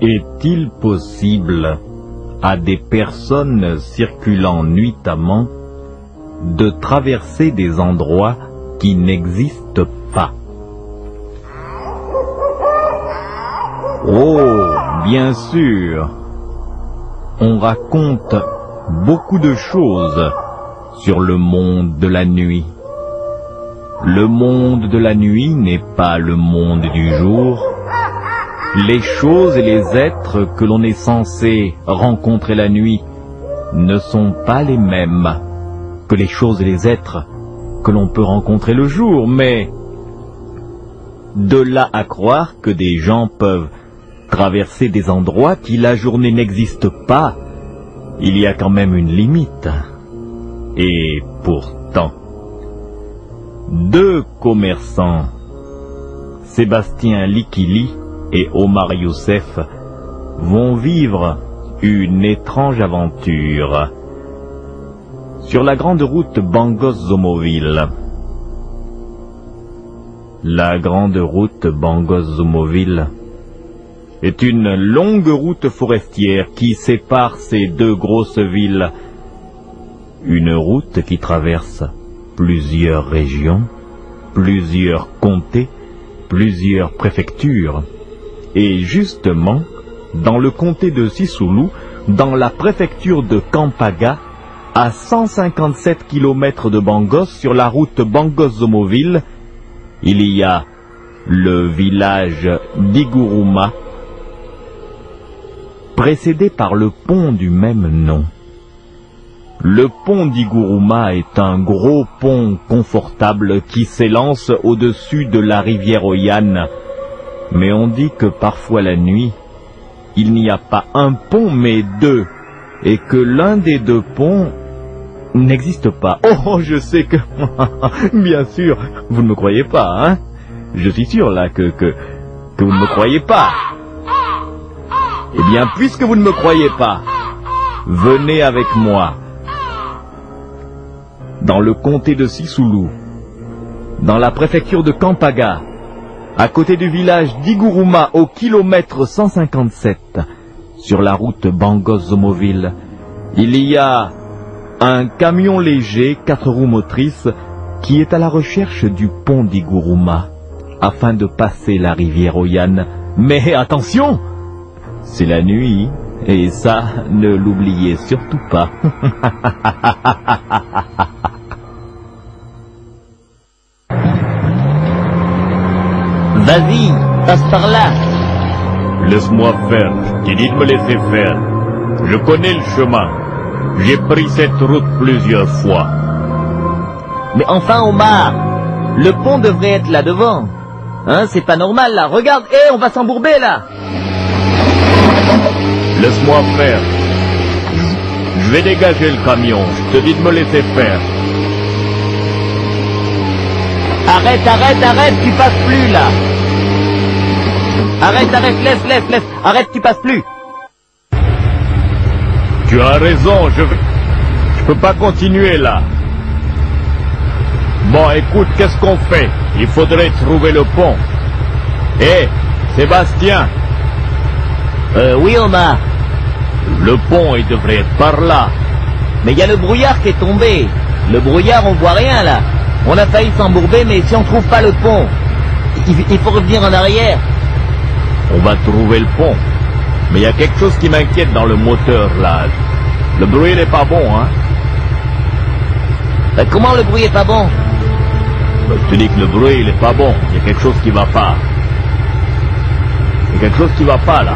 Est-il possible à des personnes circulant nuitamment de traverser des endroits qui n'existent pas? Oh, bien sûr. On raconte beaucoup de choses sur le monde de la nuit. Le monde de la nuit n'est pas le monde du jour. Les choses et les êtres que l'on est censé rencontrer la nuit ne sont pas les mêmes que les choses et les êtres que l'on peut rencontrer le jour, mais de là à croire que des gens peuvent traverser des endroits qui la journée n'existe pas, il y a quand même une limite. Et pourtant, deux commerçants, Sébastien Likili et Omar Youssef, vont vivre une étrange aventure sur la grande route Bangos-Zomoville. La grande route Bangos-Zomoville est une longue route forestière qui sépare ces deux grosses villes. Une route qui traverse plusieurs régions, plusieurs comtés, plusieurs préfectures. Et justement, dans le comté de Sissoulou, dans la préfecture de Kampaga, à 157 km de Bangos, sur la route Bangos-Zomoville, il y a le village d'Iguruma, précédé par le pont du même nom. Le pont d'Iguruma est un gros pont confortable qui s'élance au-dessus de la rivière Oyan. Mais on dit que parfois la nuit, il n'y a pas un pont mais deux, et que l'un des deux ponts n'existe pas. Oh, je sais que... Bien sûr, vous ne me croyez pas, hein Je suis sûr là que, que, que vous ne me croyez pas. Eh bien, puisque vous ne me croyez pas, venez avec moi dans le comté de Sissoulou, dans la préfecture de Kampaga, à côté du village d'Iguruma au kilomètre 157, sur la route Bangos-Zomoville, il y a un camion léger, quatre roues motrices, qui est à la recherche du pont d'Iguruma, afin de passer la rivière Oyan. Mais attention C'est la nuit, et ça, ne l'oubliez surtout pas. Vas-y, passe par là. Laisse-moi faire, je t'ai dit de me laisser faire. Je connais le chemin. J'ai pris cette route plusieurs fois. Mais enfin, Omar, le pont devrait être là devant. Hein, c'est pas normal là. Regarde, hé, on va s'embourber là. Laisse-moi faire. Je vais dégager le camion. Je te dis de me laisser faire. Arrête, arrête, arrête, tu passes plus là. Arrête, arrête, laisse, laisse, laisse. Arrête, tu passes plus. Tu as raison, je vais... Je peux pas continuer là. Bon, écoute, qu'est-ce qu'on fait? Il faudrait trouver le pont. Hé, Sébastien, Euh, oui, Omar. le pont, il devrait être par là. Mais il y a le brouillard qui est tombé. Le brouillard, on voit rien là. On a failli s'embourber, mais si on trouve pas le pont, il, faut revenir en arrière. On va trouver le pont. Mais il y a quelque chose qui m'inquiète dans le moteur là. Le bruit n'est pas bon, hein Euh, comment le bruit est pas bon? Ben, Je te dis que le bruit, il est pas bon. Il y a quelque chose qui va pas. Il y a quelque chose qui va pas là.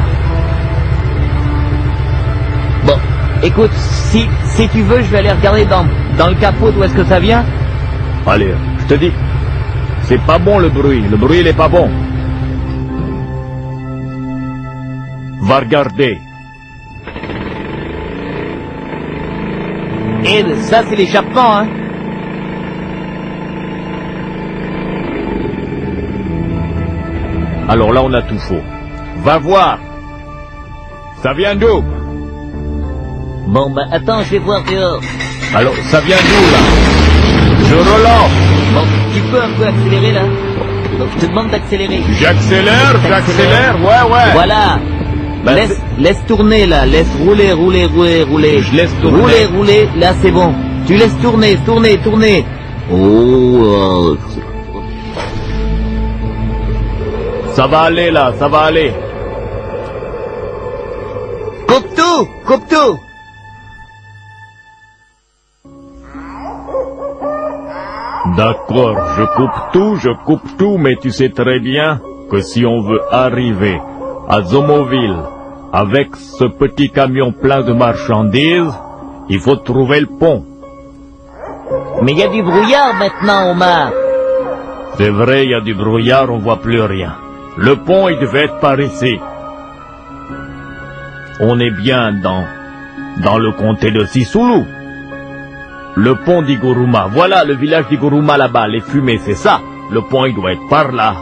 Bon, écoute, si, si tu veux, je vais aller regarder dans, dans le capot d'où est-ce que ça vient. Allez, je te dis, c'est pas bon le bruit. Le bruit, il est pas bon. Va regarder. Et ça, c'est l'échappement, hein. Alors là, on a tout faux. Va voir. Ça vient d'où? Bon, bah attends, je vais voir dehors. Alors, ça vient d'où là? Je relance. Bon, tu peux un peu accélérer là Donc, je te demande d'accélérer. J'accélère, j'accélère, ouais, ouais. Voilà. Ben, laisse, laisse tourner là, laisse rouler, rouler, rouler, rouler. Je laisse tourner. Rouler, rouler, là c'est bon. Tu laisses tourner, tourner, tourner. Oh, Ça va aller là, ça va aller. coupe tout, coupe tout. D'accord, je coupe tout, je coupe tout, mais tu sais très bien que si on veut arriver à Zomoville avec ce petit camion plein de marchandises, il faut trouver le pont. Mais il y a du brouillard maintenant, Omar. C'est vrai, il y a du brouillard, on voit plus rien. Le pont, il devait être par ici. On est bien dans, dans le comté de Sissoulou. Le pont d'Igoruma, voilà le village d'Igoruma là-bas, les fumées, c'est ça. Le pont, il doit être par là.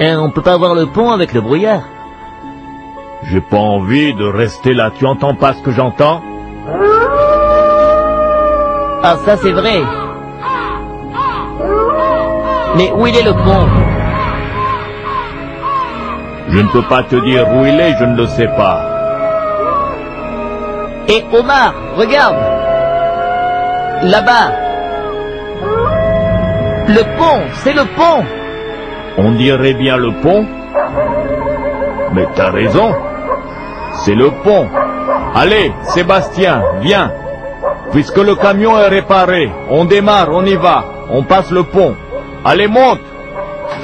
Hein, on peut pas voir le pont avec le brouillard. J'ai pas envie de rester là, tu entends pas ce que j'entends? Ah, ça c'est vrai. Mais où il est le pont? Je ne peux pas te dire où il est, je ne le sais pas. Et Omar, regarde Là-bas Le pont, c'est le pont On dirait bien le pont Mais t'as raison. C'est le pont. Allez, Sébastien, viens. Puisque le camion est réparé, on démarre, on y va. On passe le pont. Allez, monte.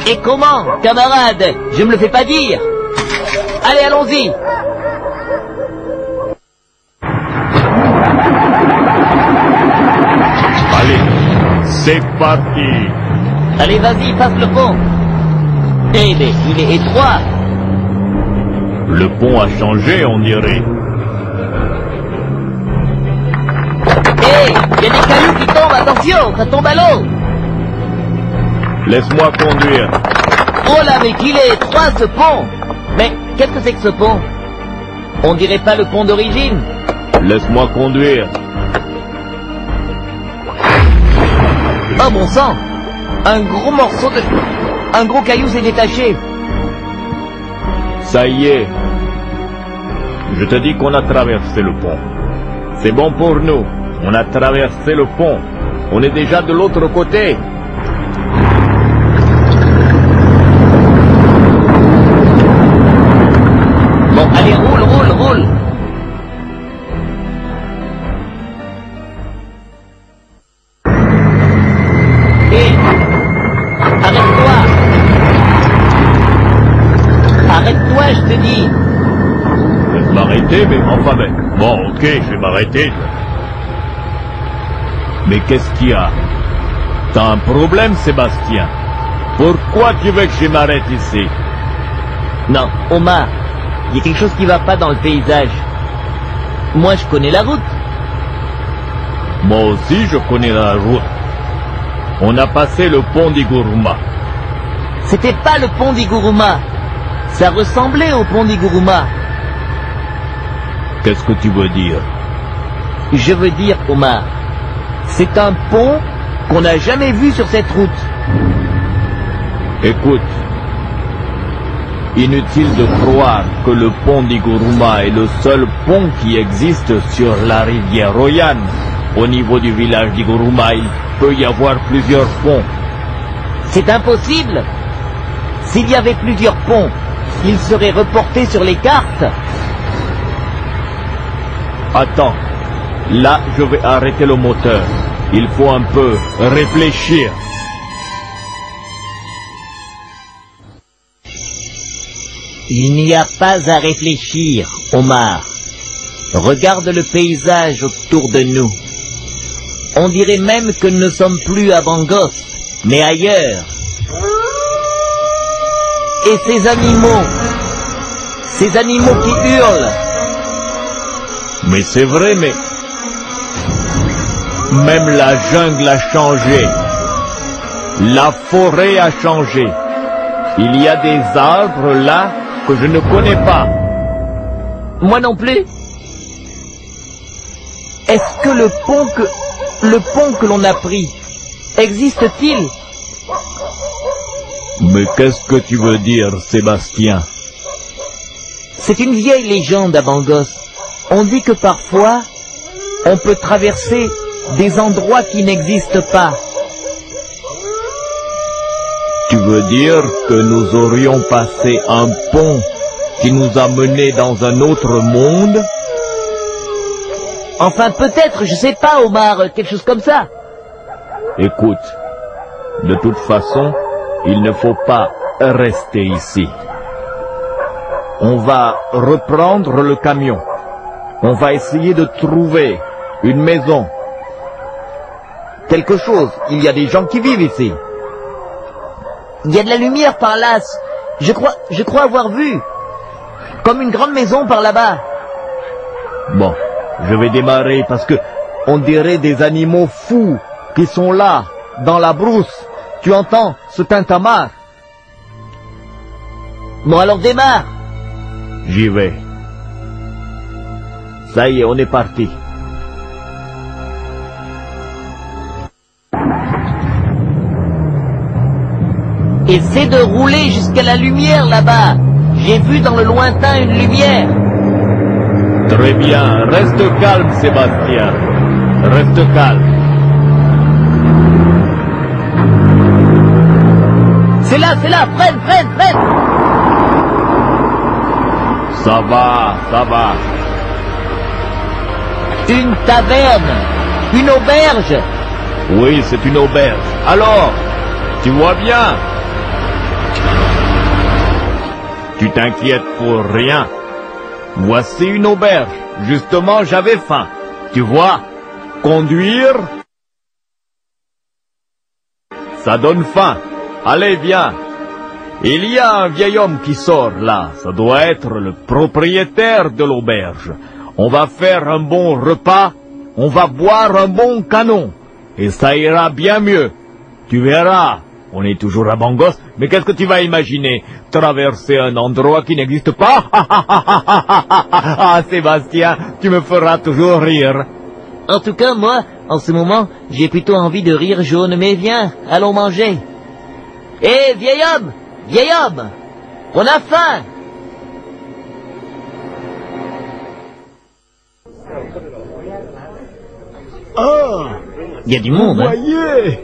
Et comment, camarade? Je me le fais pas dire Allez, allons-y c'est parti. Allez, vas-y, passe le pont Eh mais il est étroit Le pont a changé, on dirait. Eh, il y a des cailloux qui tombent, attention, ça tombe à l'eau Laisse-moi conduire. Oh là, mais qu'il est étroit ce pont Mais qu'est-ce que c'est que ce pont? On dirait pas le pont d'origine Laisse-moi conduire. Oh bon sang Un gros morceau de... Un gros caillou s'est détaché Ça y est. Je te dis qu'on a traversé le pont. C'est bon pour nous. On a traversé le pont. On est déjà de l'autre côté. Bon, allez, enfin. Bon, ok, je vais m'arrêter. Mais qu'est-ce qu'il y a? T'as un problème, Sébastien Pourquoi tu veux que je m'arrête ici? Non, Omar, il y a quelque chose qui va pas dans le paysage. Moi, je connais la route. Moi aussi, je connais la route. On a passé le pont d'Iguruma. C'était pas le pont d'Iguruma. Ça ressemblait au pont d'Iguruma. Qu'est-ce que tu veux dire Je veux dire, Omar, c'est un pont qu'on n'a jamais vu sur cette route. Écoute, inutile de croire que le pont d'Iguruma est le seul pont qui existe sur la rivière Royan. Au niveau du village d'Iguruma, il peut y avoir plusieurs ponts. C'est impossible. S'il y avait plusieurs ponts, ils seraient reportés sur les cartes. Attends, là je vais arrêter le moteur. Il faut un peu réfléchir. Il n'y a pas à réfléchir, Omar. Regarde le paysage autour de nous. On dirait même que nous ne sommes plus à Bangos, mais ailleurs. Et ces animaux, ces animaux qui hurlent, Mais c'est vrai, mais... Même la jungle a changé. La forêt a changé. Il y a des arbres là que je ne connais pas. moi non plus. Est-ce que le pont que le pont que l'on a pris existe-t-il? Mais qu'est-ce que tu veux dire, Sébastien? C'est une vieille légende à Bangos. On dit que parfois, on peut traverser des endroits qui n'existent pas. Tu veux dire que nous aurions passé un pont qui nous a menés dans un autre monde? Enfin, peut-être, je sais pas, Omar, quelque chose comme ça. Écoute, de toute façon, il ne faut pas rester ici. On va reprendre le camion. On va essayer de trouver une maison. Quelque chose. Il y a des gens qui vivent ici. Il y a de la lumière par là. Je crois, je crois avoir vu. Comme une grande maison par là-bas. Bon, je vais démarrer parce que on dirait des animaux fous qui sont là, dans la brousse. Tu entends ce tintamarre? Bon, alors démarre. J'y vais. Ça y est, on est parti. Essaie de rouler jusqu'à la lumière là-bas. J'ai vu dans le lointain une lumière. Très bien, reste calme Sébastien. Reste calme. C'est là, c'est là, freine, freine, freine. Ça va, ça va. Une taverne, une auberge. Oui, c'est une auberge. Alors, tu vois bien Tu t'inquiètes pour rien. Voici une auberge. Justement, j'avais faim. Tu vois, conduire, ça donne faim. Allez, viens. Il y a un vieil homme qui sort là. Ça doit être le propriétaire de l'auberge. On va faire un bon repas. On va boire un bon canon. Et ça ira bien mieux. Tu verras. On est toujours à Bangos, mais qu'est-ce que tu vas imaginer? Traverser un endroit qui n'existe pas? Ah, Sébastien, tu me feras toujours rire. En tout cas, moi, en ce moment, j'ai plutôt envie de rire jaune. Mais viens, allons manger. Hé, vieil homme Vieil homme On a faim Ah Il y a du monde, hein Voyez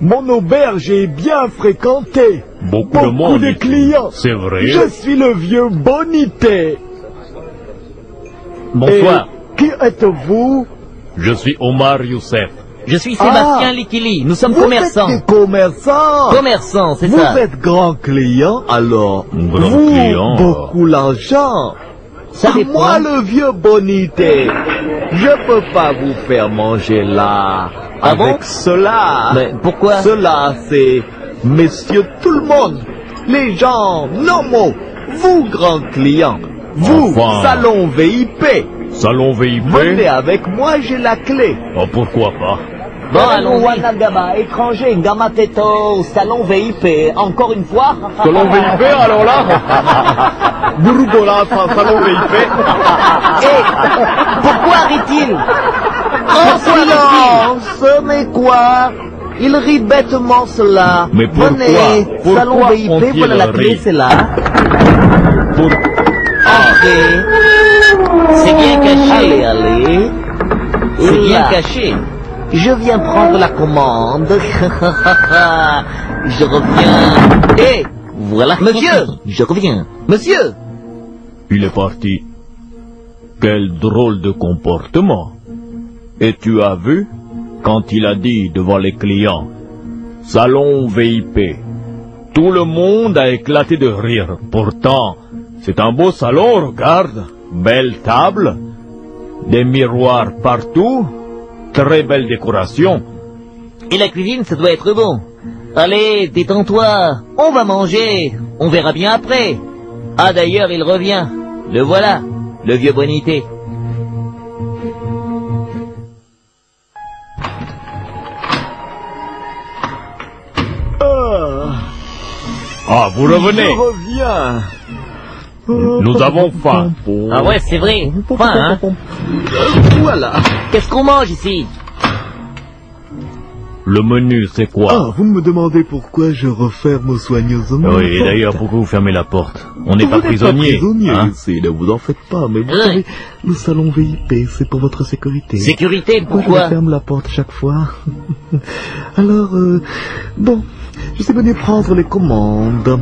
Mon auberge est bien fréquentée. Beaucoup de monde de clients. C'est vrai. Je suis le vieux Bonité. Bonsoir, Et qui êtes-vous? Je suis Omar Youssef. Je suis Sébastien Ah. Likili. Nous sommes Vous commerçants. êtes des commerçants. Commerçants, c'est Vous ça. êtes grand client alors. Grand vous, client. beaucoup l'argent. Ça dépend. Moi, le vieux Bonité, je peux pas vous faire manger là. Ah avec bon cela. Mais pourquoi? Cela, c'est messieurs tout le monde. Les gens normaux. Vous, grands clients. Vous, Enfin. salon VIP. Salon VIP Venez avec moi, j'ai la clé. Oh, pourquoi pas? Bon, allons-y. Wanagaba, étranger, Gamateto, salon VIP. Encore une fois. Salon VIP alors là Bourgola, sa- salon VIP Hé Pourquoi rit-il rit-il silence, mais quoi Il rit bêtement cela. Mais pourquoi Venez, Pourquoi salon VIP, voilà la clé, c'est là. Pour... Entrez. C'est bien Allez, caché. allez. C'est bien caché. Je viens prendre la commande. Je reviens. Hé Voilà. Monsieur Je reviens. Monsieur Il est parti. Quel drôle de comportement. Et tu as vu quand il a dit devant les clients Salon VIP. Tout le monde a éclaté de rire. Pourtant, c'est un beau salon, regarde. Belle table, des miroirs partout, très belle décoration. Et la cuisine, ça doit être bon. Allez, détends-toi. On va manger. On verra bien après. Ah, d'ailleurs, il revient. Le voilà, le vieux Bonité. Ah, Ah, vous revenez Je reviens. Nous avons faim. Ah ouais, c'est vrai. Faim, hein Voilà. Qu'est-ce qu'on mange ici? Le menu, c'est Ah, quoi vous me demandez pourquoi je referme soigneusement. Oui, et d'ailleurs, pourquoi vous fermez la porte? On n'est Vous pas n'êtes prisonnier. prisonnier hein? ici, ne vous en faites pas, mais vous Oui. savez, le salon VIP, c'est pour votre sécurité. Sécurité, Moi, je pourquoi? ferme la porte chaque fois? Alors, euh, bon, je suis venu prendre les commandes. Bon,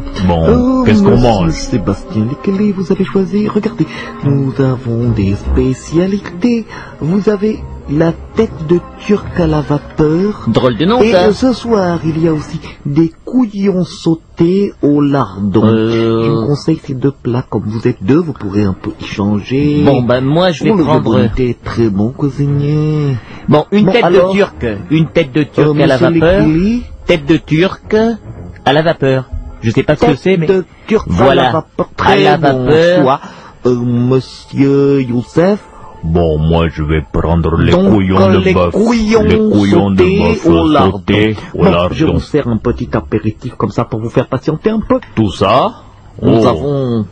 Oh, qu'est-ce qu'on mange Sébastien, lesquels vous avez choisi Regardez, nous avons des spécialités. Vous avez la tête de turc à la vapeur. Drôle de nom, Et ça. euh, ce soir, il y a aussi des couillons sautés au lardon. Euh. Je vous conseille ces deux plats. Comme vous êtes deux, vous pourrez un peu changer. Bon, ben moi, je vais Oh, le prendre... Bonité est très bon cuisinier. Bon, une Bon, tête alors de turc. Une tête de turc Euh, à la vapeur. Tête de turc à la vapeur. Je sais pas ce que c'est, mais... de turc Voilà. à la vapeur. À Très la bon vapeur. Euh, monsieur Youssef, Bon, moi, je vais prendre les donc couillons de les bœuf. couillons les couillons de bœuf au lardon. au Bon, lardon. je vais vous faire un petit apéritif comme ça pour vous faire patienter un peu. Tout ça Nous Oh. avons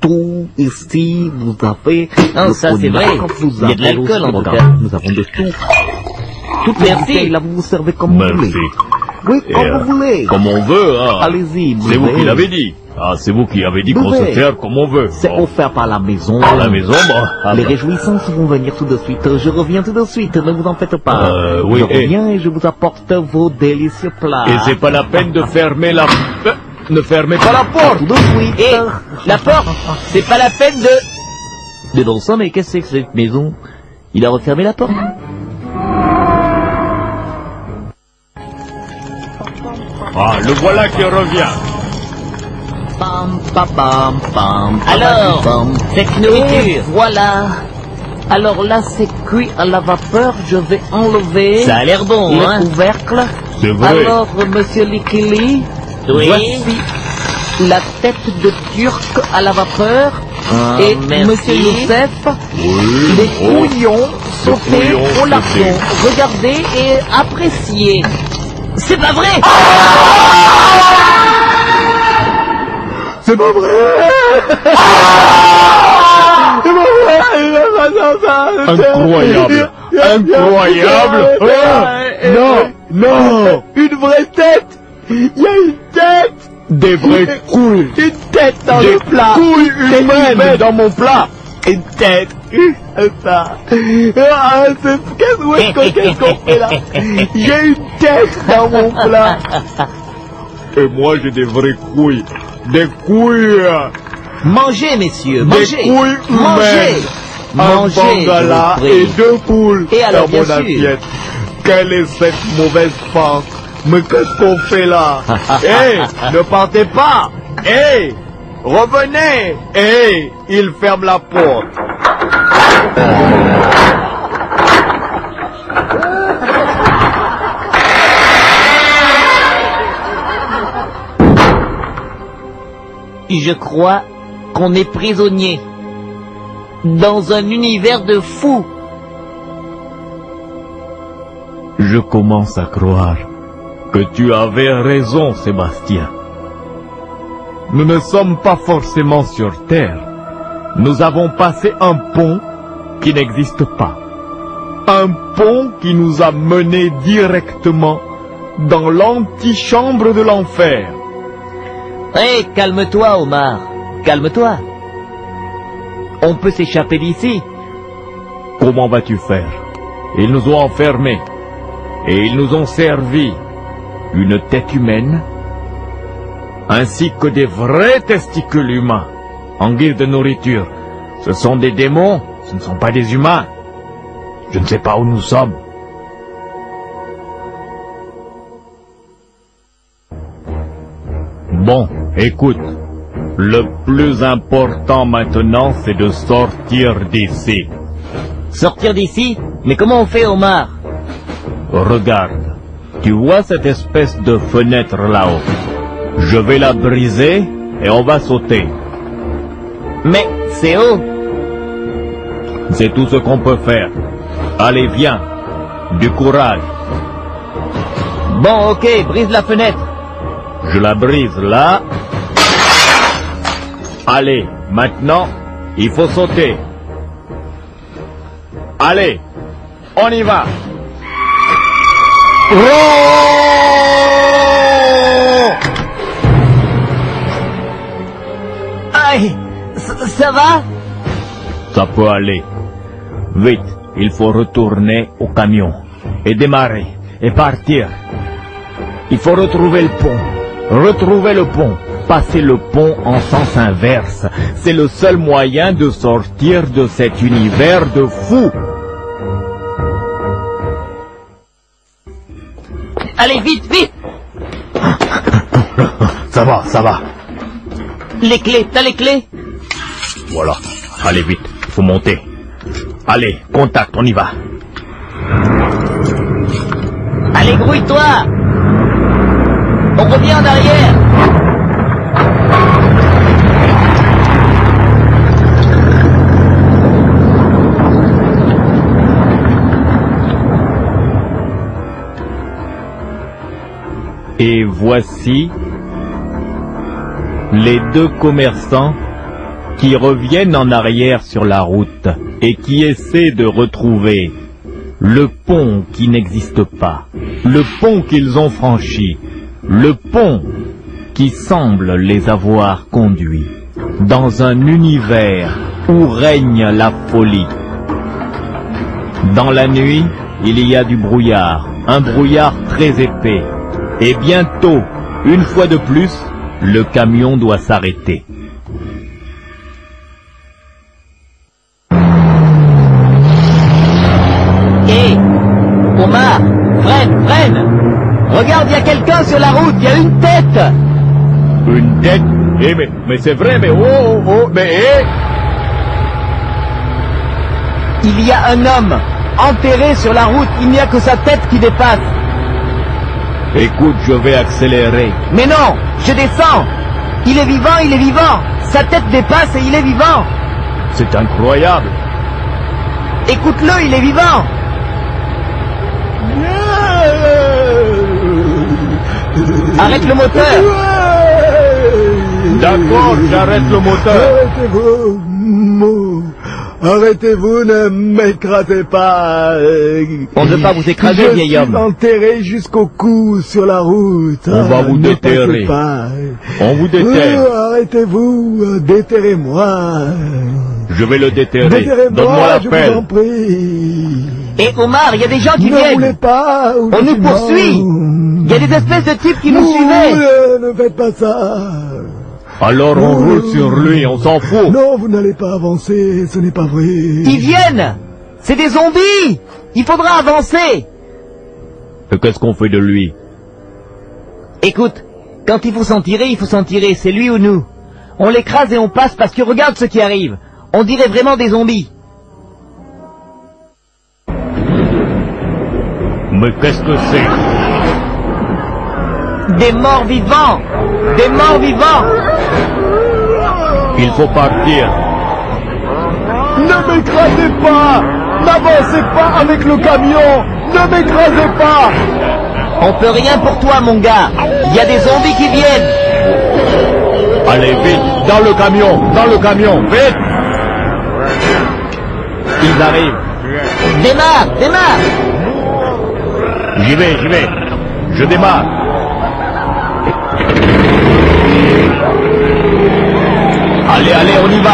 tout ici, vous avez... Ah, le ça, c'est vrai. vous Il y a de l'alcool, en tout cas. Nous avons de tout. Toutes les bouteilles, là, vous vous servez comme vous Merci. voulez. Oui, comme euh, vous voulez. Comme on veut, hein. Allez-y, C'est vous qui l'avez dit. Ah, c'est vous qui avez dit qu'on se sert comme on veut. C'est Bon. offert par la maison. À la maison, bon. ah, Les réjouissances vont venir tout de suite. Je reviens tout de suite, ne vous en faites pas. Euh, oui, je et- reviens et je vous apporte vos délicieux plats. Et c'est pas la peine de fermer la... Euh, Ne fermez pas la porte Tout de suite. Et la porte, c'est pas la peine de... De bon sang, mais qu'est-ce que c'est que cette maison? Il a refermé la porte. Ah, le voilà qui revient. Pam, pam, pam, pam, Alors, cette nourriture, voilà. Alors là, c'est cuit à la vapeur. Je vais enlever ça a l'air bon, le hein couvercle. C'est vrai. Alors, monsieur Likili, Oui. voici la tête de turc à la vapeur. Ah, et merci. monsieur Youssef, Oui. les Oh. couillons sautés couillons au lardon. sautés. Regardez et appréciez. C'est pas vrai C'est pas vrai Incroyable. Incroyable. Oh, non, non. Une vraie tête Il y a une tête Des vraies couilles. Une tête dans Des le plat couilles humaines humaine. dans mon plat. Une tête Ça ah, c'est- Qu'est-ce où est-ce qu'on fait là J'ai une tête dans mon plat Et moi, j'ai des vraies couilles. Des couilles. Mangez, messieurs, Des mangez couilles Mangez humaines. Un Mangez, bangala vous prie. et deux poules Et alors, dans bien mon sûr. assiette. Quelle est cette mauvaise pente Mais qu'est-ce qu'on fait là? Hé, ne partez pas Hé, revenez Hé, il ferme la porte. Je crois qu'on est prisonnier dans un univers de fous. Je commence à croire que tu avais raison, Sébastien. Nous ne sommes pas forcément sur Terre. Nous avons passé un pont qui n'existe pas. Un pont qui nous a menés directement dans l'antichambre de l'enfer. Hé, calme-toi, Omar. Calme-toi. On peut s'échapper d'ici. Comment vas-tu faire? Ils nous ont enfermés et ils nous ont servi une tête humaine ainsi que des vrais testicules humains en guise de nourriture. Ce sont des démons, ce ne sont pas des humains. Je ne sais pas où nous sommes. Bon, écoute. Le plus important maintenant, c'est de sortir d'ici. Sortir d'ici Mais comment on fait, Omar? Regarde, tu vois cette espèce de fenêtre là-haut? Je vais la briser et on va sauter. Mais c'est haut. C'est tout ce qu'on peut faire. Allez, viens. Du courage. Bon, ok, brise la fenêtre. Je la brise là. Allez, maintenant, il faut sauter. Allez, on y va. Ça, ça va? Ça peut aller. Vite, il faut retourner au camion et démarrer et partir. Il faut retrouver le pont. Retrouver le pont. Passer le pont en sens inverse. C'est le seul moyen de sortir de cet univers de fous. Allez, vite, vite Ça va, ça va. Les clés, t'as les clés? Voilà. Allez vite, faut monter. Allez, contact, on y va. Allez, grouille-toi On revient en arrière Et voici les deux commerçants qui reviennent en arrière sur la route et qui essaient de retrouver le pont qui n'existe pas, le pont qu'ils ont franchi, le pont qui semble les avoir conduits dans un univers où règne la folie. Dans la nuit, il y a du brouillard, un brouillard très épais, et bientôt, une fois de plus, le camion doit s'arrêter. Hé Omar Freine, freine Regarde, il y a quelqu'un sur la route, il y a une tête Une tête Eh mais, mais c'est vrai, mais oh, oh, oh, mais eh Il y a un homme enterré sur la route, il n'y a que sa tête qui dépasse. Écoute, je vais accélérer. Mais non, je descends. Il est vivant, il est vivant. Sa tête dépasse et il est vivant. C'est incroyable. Écoute-le, il est vivant. Arrête le moteur. D'accord, j'arrête le moteur. Arrêtez-vous ne m'écrasez pas On ne veut pas vous écraser, Je vieil suis homme. enterré jusqu'au cou sur la route. On va vous ne déterrer. pas. On vous déterre. Oh, Arrêtez-vous, déterrez-moi. Je vais le déterrer. Donne-moi la je vous pelle. en prie. Et Omar, il y a des gens qui ne voulez viennent pas. On nous poursuit. Il y a des espèces de types qui nous Ouh, suivaient Ne faites pas ça. Alors on roule sur lui, on s'en fout. Non, vous n'allez pas avancer, ce n'est pas vrai. Ils viennent C'est des zombies Il faudra avancer Et qu'est-ce qu'on fait de lui? Écoute, quand il faut s'en tirer, il faut s'en tirer, c'est lui ou nous. On l'écrase et on passe parce que regarde ce qui arrive. On dirait vraiment des zombies. Mais qu'est-ce que c'est? Des morts vivants Des morts vivants Il faut partir. Ne m'écrasez pas N'avancez pas avec le camion Ne m'écrasez pas On peut rien pour toi, mon gars. Il y a des zombies qui viennent. Allez, vite, dans le camion, dans le camion, vite Ils arrivent. Démarre, démarre J'y vais, j'y vais. Je démarre. Allez, allez, on y va.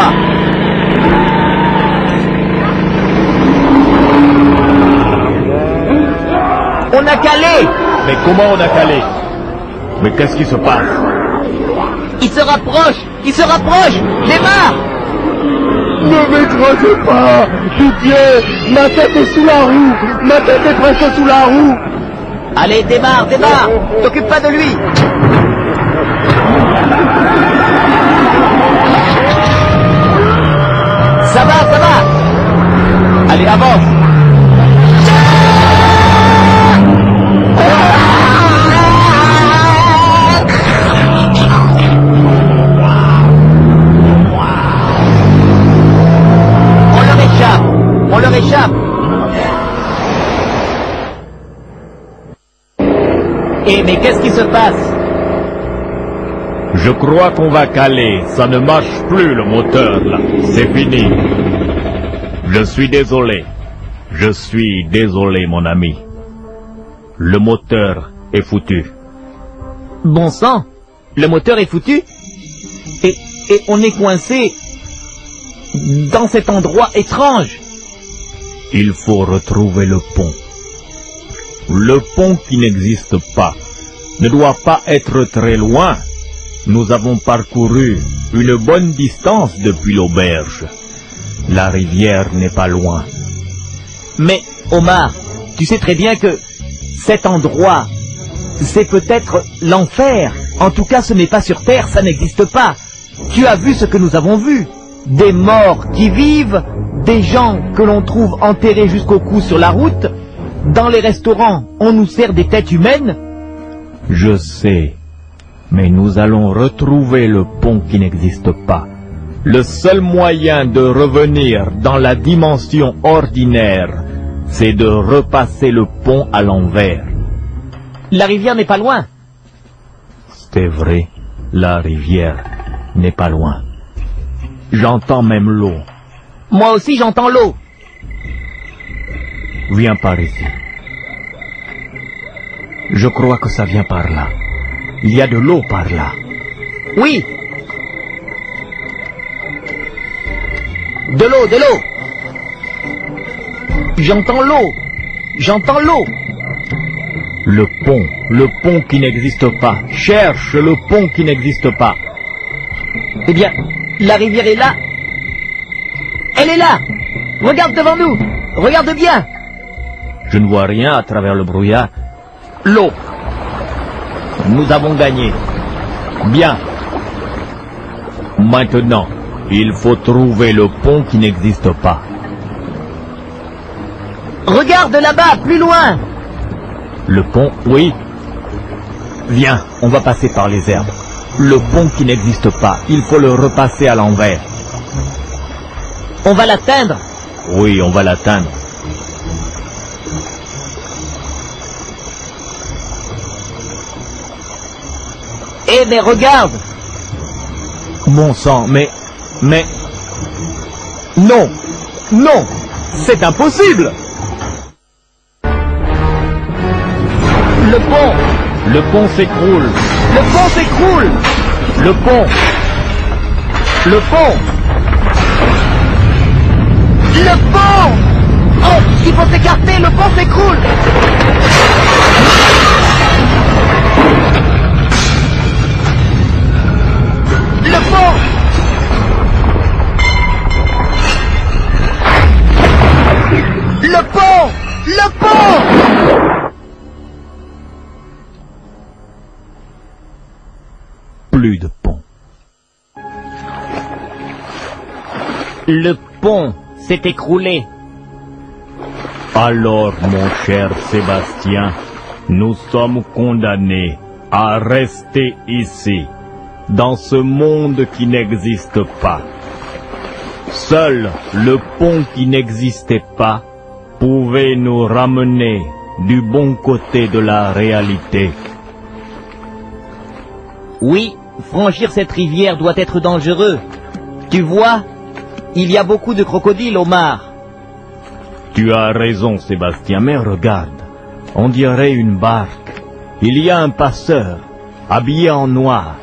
On a calé. Mais comment on a calé? Mais qu'est-ce qui se passe? Il se rapproche Il se rapproche. Démarre Ne m'écrasez pas Pitié Ma tête est sous la roue. Ma tête est presque sous la roue. Allez, démarre, démarre. T'occupe pas de lui Ça va, ça va. Allez, avance. On leur échappe. On leur échappe. Eh, mais qu'est-ce qui se passe? Je crois qu'on va caler. Ça ne marche plus le moteur là. C'est fini. Je suis désolé. Je suis désolé mon ami. le moteur est foutu. Bon sang, le moteur est foutu et, et on est coincé dans cet endroit étrange. Il faut retrouver le pont. Le pont qui n'existe pas ne doit pas être très loin. Nous avons parcouru une bonne distance depuis l'auberge. La rivière n'est pas loin. Mais, Omar, tu sais très bien que cet endroit, c'est peut-être l'enfer. En tout cas, ce n'est pas sur Terre, ça n'existe pas. Tu as vu ce que nous avons vu. Des morts qui vivent, des gens que l'on trouve enterrés jusqu'au cou sur la route. Dans les restaurants, on nous sert des têtes humaines. Je sais, mais nous allons retrouver le pont qui n'existe pas. Le seul moyen de revenir dans la dimension ordinaire, c'est de repasser le pont à l'envers. La rivière n'est pas loin. C'est vrai, la rivière n'est pas loin. J'entends même l'eau. Moi aussi j'entends l'eau. Viens par ici. Je crois que ça vient par là. Il y a de l'eau par là. Oui. De l'eau, de l'eau. J'entends l'eau. J'entends l'eau. Le pont, le pont qui n'existe pas. Cherche le pont qui n'existe pas. Eh bien, la rivière est là. Elle est là. Regarde devant nous. Regarde bien. Je ne vois rien à travers le brouillard. L'eau. Nous avons gagné. Bien. Maintenant, il faut trouver le pont qui n'existe pas. Regarde là-bas, plus loin. Le pont, oui. Viens, on va passer par les herbes. Le pont qui n'existe pas, il faut le repasser à l'envers. On va l'atteindre. Oui, on va l'atteindre. Eh mais regarde. Bon sang, mais... Mais... Non Non C'est impossible Le pont. Le pont s'écroule Le pont s'écroule. Le pont Le pont. Le pont. Oh, il faut s'écarter, le pont s'écroule. Le pont. Le pont. Le pont. Plus de pont. Le pont s'est écroulé. Alors, mon cher Sébastien, nous sommes condamnés à rester ici, dans ce monde qui n'existe pas. Seul le pont qui n'existait pas pouvait nous ramener du bon côté de la réalité. Oui, franchir cette rivière doit être dangereux. Tu vois, il y a beaucoup de crocodiles, Omar. Tu as raison, Sébastien, mais regarde, on dirait une barque. Il y a un passeur, habillé en noir.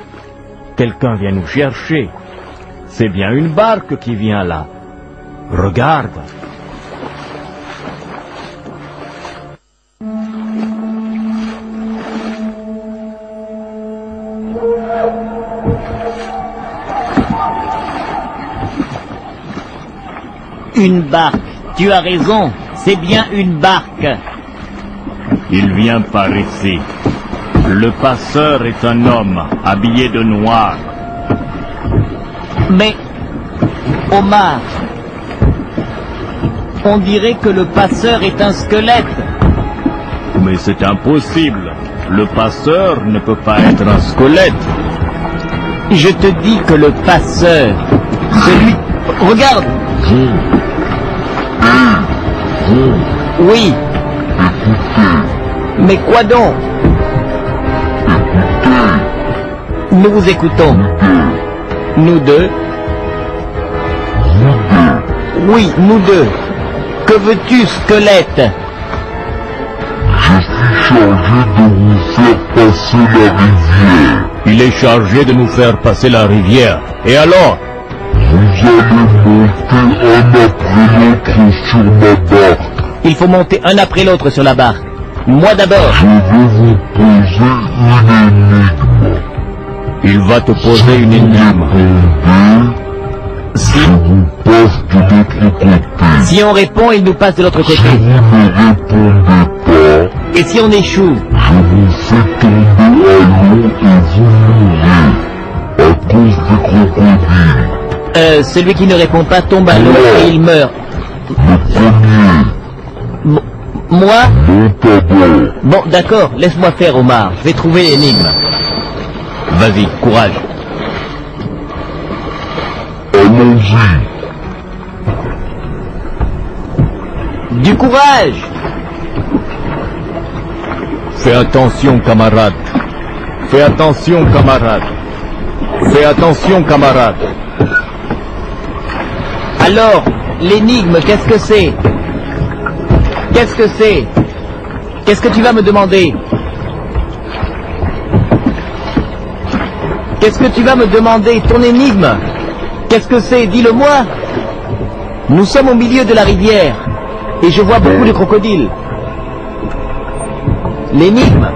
Quelqu'un vient nous chercher. C'est bien une barque qui vient là. Regarde. Une barque. Tu as raison, c'est bien une barque. Il vient par ici. Le passeur est un homme habillé de noir. Mais, Omar, on dirait que le passeur est un squelette. Mais c'est impossible. Le passeur ne peut pas être un squelette. Je te dis que le passeur, celui... Regarde Oui. Mais quoi donc? Nous vous écoutons. Nous deux Oui, nous deux. Que veux-tu, squelette? Je suis Il est chargé de vous faire passer la rivière. Il est chargé de nous faire passer la rivière. Et alors? Vous allez monter un après l'autre sur ma barque. Il faut monter un après l'autre sur la barque. Moi d'abord. Je vais vous poser une énigme. Il va te poser une énigme. Répondez, Si, je vous passe de l'autre côté. si on répond, il nous passe de l'autre Si côté. vous ne répondez pas, Et si on échoue? je vous fais tomber à l'eau et vous mourrez. À cause des crocodiles. euh, Celui qui ne répond pas tombe à l'eau et il meurt. Le premier, M- moi? Bon, d'accord, laisse-moi faire, Omar. Je vais trouver l'énigme. Vas-y, courage. Allons-y. Du courage Fais attention, camarade. Fais attention, camarade. Fais attention, camarade. Alors, l'énigme, qu'est-ce que c'est? Qu'est-ce que c'est? Qu'est-ce que tu vas me demander? Qu'est-ce que tu vas me demander Ton énigme Qu'est-ce que c'est Dis-le-moi Nous sommes au milieu de la rivière et je vois beaucoup de crocodiles. L'énigme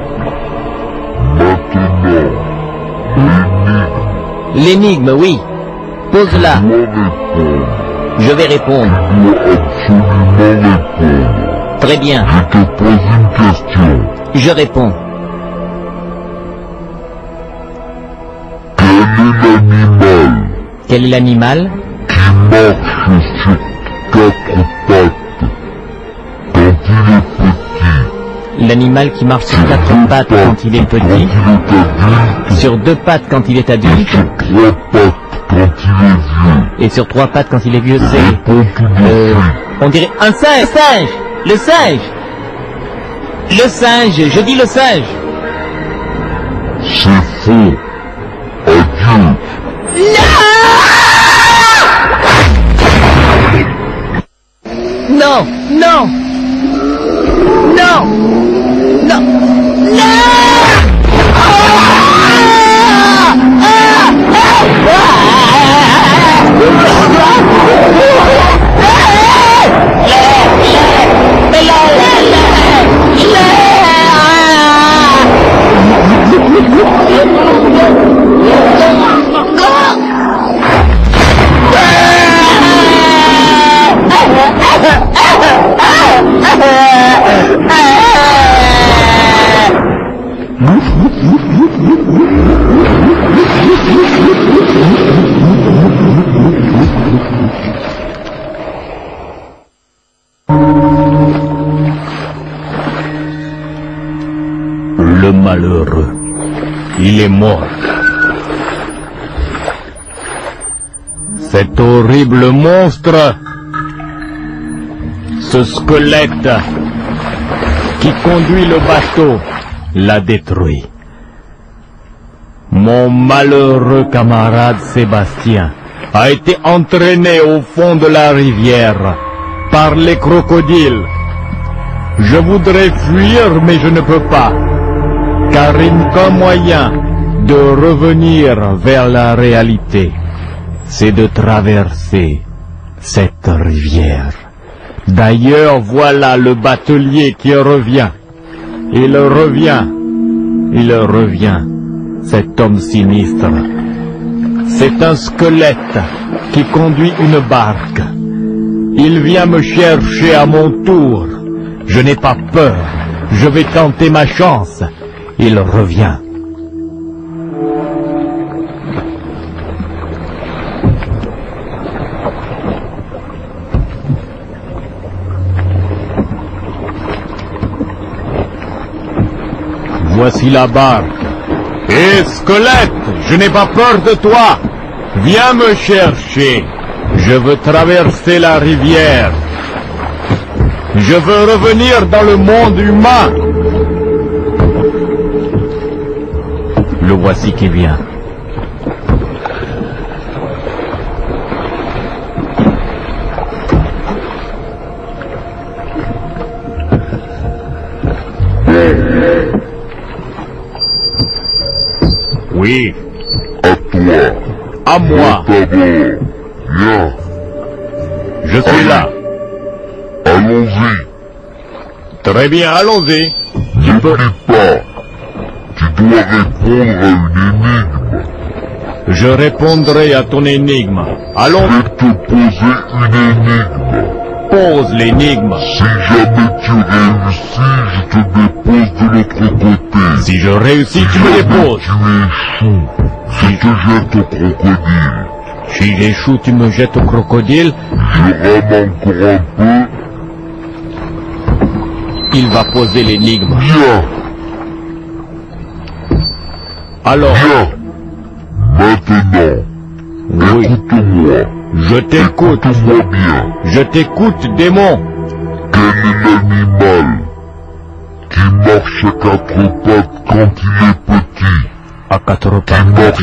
L'énigme, oui. Pose-la. Je vais répondre. Très bien. Je te pose une question. Je réponds. Quel est l'animal qui marche sur quatre pattes quand il est petit L'animal qui marche sur quatre pattes quand il est petit, sur deux pattes quand il est adulte, sur trois pattes quand il est vieux. et sur trois pattes quand il est vieux, c'est... Euh, on dirait un singe Singe Le singe Le singe Je dis le singe C'est faux. Non Non Non Non Le malheureux. Il est mort. Cet horrible monstre, ce squelette qui conduit le bateau, l'a détruit. Mon malheureux camarade Sébastien a été entraîné au fond de la rivière par les crocodiles. Je voudrais fuir, mais je ne peux pas car il n'y a qu'un moyen de revenir vers la réalité, c'est de traverser cette rivière. D'ailleurs, voilà le batelier qui revient. Il revient, il revient, cet homme sinistre. C'est un squelette qui conduit une barque. Il vient me chercher à mon tour. Je n'ai pas peur. Je vais tenter ma chance. Il revient. Voici la barque. Hé, squelette, je n'ai pas peur de toi. Viens me chercher. Je veux traverser la rivière. Je veux revenir dans le monde humain. Le voici qui vient. Oui, À toi. à moi. Viens. Je suis là. Allons-y. Très bien, allons-y. N'oublie pas. Tu dois répondre à une énigme. Je répondrai à ton énigme. Allons, Je vais te poser une énigme. pose l'énigme. Si jamais tu réussis, je te dépose de l'autre côté. Si je réussis, tu me déposes. Tu échoues. Je te jette au crocodile. Si j'échoue, tu me jettes au crocodile. Je rame encore un peu. Il va poser l'énigme. Viens. Alors, Viens. Maintenant. oui, Écoute-moi. je t'écoute. Écoute-moi bien. Je t'écoute, démon. Quel est l'animal qui marche à quatre pattes quand il est 80 pattes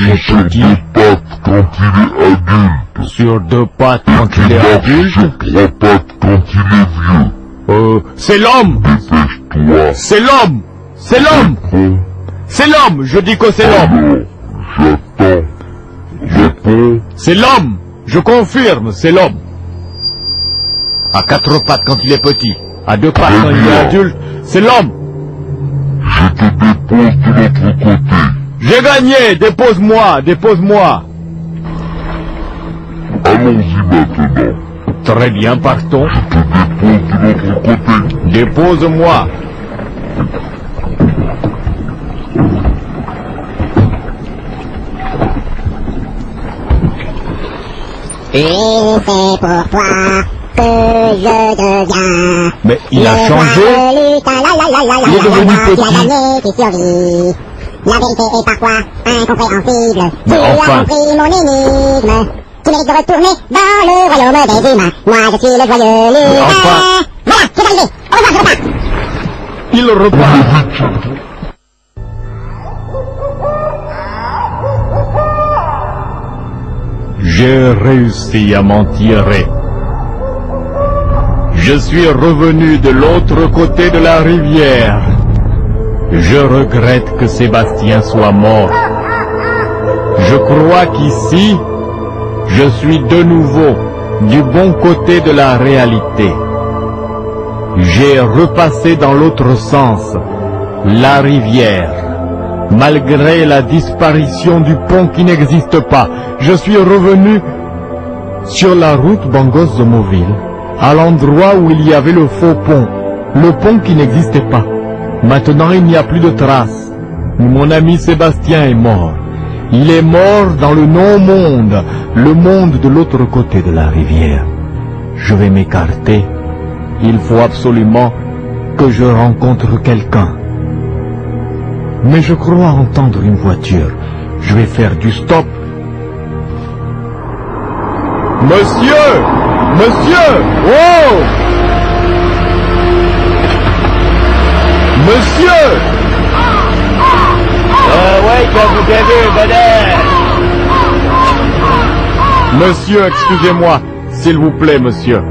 quand il est adulte. Sur deux pattes quand il est adulte. Sur trois pattes quand il est vieux. Euh, c'est l'homme. Dépêche-toi. C'est l'homme. C'est l'homme. C'est l'homme. Je dis que c'est l'homme. J'attends. Réponds. C'est l'homme. Je confirme, c'est l'homme. À quatre pattes quand il est petit. À deux pattes quand il est adulte. C'est l'homme. Je te dépose de l'autre côté. J'ai gagné. Dépose-moi. Dépose-moi. Allons-y maintenant. Très bien, partons. Je te dépose de l'autre côté. Dépose-moi. Et c'est pour toi que je deviens. Mais il a changé. Il est devenu petit. La vérité est parfois incompréhensible. Mais tu enfin. as compris mon énigme. Tu mérites de retourner dans le royaume des humains. Moi, je suis le joyeux lutin. enfin. Voilà, c'est arrivé. Au revoir, je repars. Il repart. J'ai réussi à m'en tirer. Je suis revenu de l'autre côté de la rivière. Je regrette que Sébastien soit mort. Je crois qu'ici, je suis de nouveau du bon côté de la réalité. J'ai repassé dans l'autre sens, la rivière. Malgré la disparition du pont qui n'existe pas, je suis revenu sur la route Bangos-Zomoville, à l'endroit où il y avait le faux pont, le pont qui n'existait pas. Maintenant, il n'y a plus de traces. Mon ami Sébastien est mort. Il est mort dans le non-monde, le monde de l'autre côté de la rivière. Je vais m'écarter. Il faut absolument que je rencontre quelqu'un. Mais je crois entendre une voiture. Je vais faire du stop. Monsieur Monsieur Oh Monsieur Euh, ouais, quand vous avez, Monsieur, excusez-moi, s'il vous plaît, monsieur.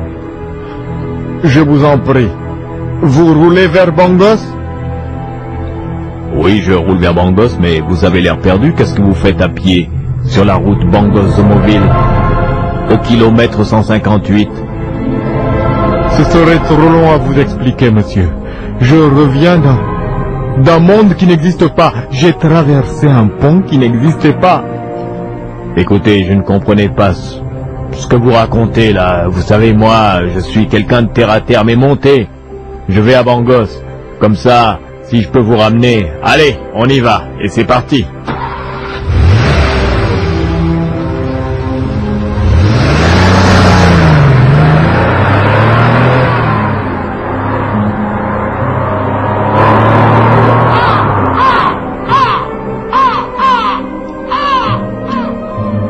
Je vous en prie. Vous roulez vers Bangos? Oui, je roule vers Bangos, mais vous avez l'air perdu. Qu'est-ce que vous faites à pied sur la route Bangos-Zomoville Au kilomètre 158 Ce serait trop long à vous expliquer, monsieur. Je reviens d'un, d'un monde qui n'existe pas. J'ai traversé un pont qui n'existait pas. Écoutez, je ne comprenais pas ce, ce que vous racontez là. Vous savez, moi, je suis quelqu'un de terre à terre, mais montez. Je vais à Bangos. Comme ça, si je peux vous ramener. Allez, on y va. Et c'est parti.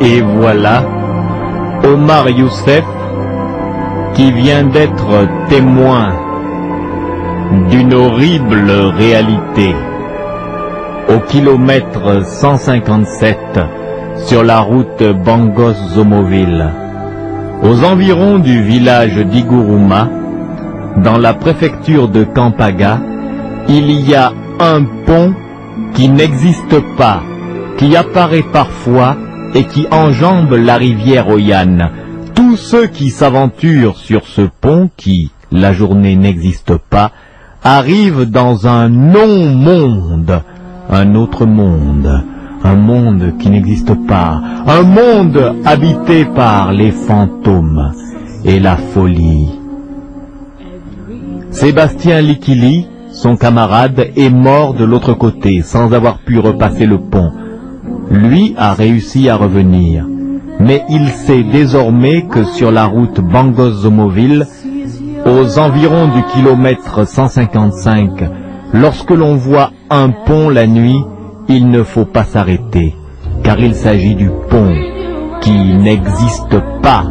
Et voilà Omar Youssef qui vient d'être témoin d'une horrible réalité. Au kilomètre 157 sur la route Bangos-Zomoville, aux environs du village d'Iguruma, dans la préfecture de Kampaga, il y a un pont qui n'existe pas, qui apparaît parfois et qui enjambe la rivière Oyan. Tous ceux qui s'aventurent sur ce pont qui, la journée n'existe pas, arrivent dans un non-monde, un autre monde, un monde qui n'existe pas, un monde habité par les fantômes et la folie. Sébastien Likili, son camarade, est mort de l'autre côté sans avoir pu repasser le pont. Lui a réussi à revenir, mais il sait désormais que sur la route Bangos-Zomoville, aux environs du kilomètre 155, lorsque l'on voit un pont la nuit, il ne faut pas s'arrêter, car il s'agit du pont qui n'existe pas.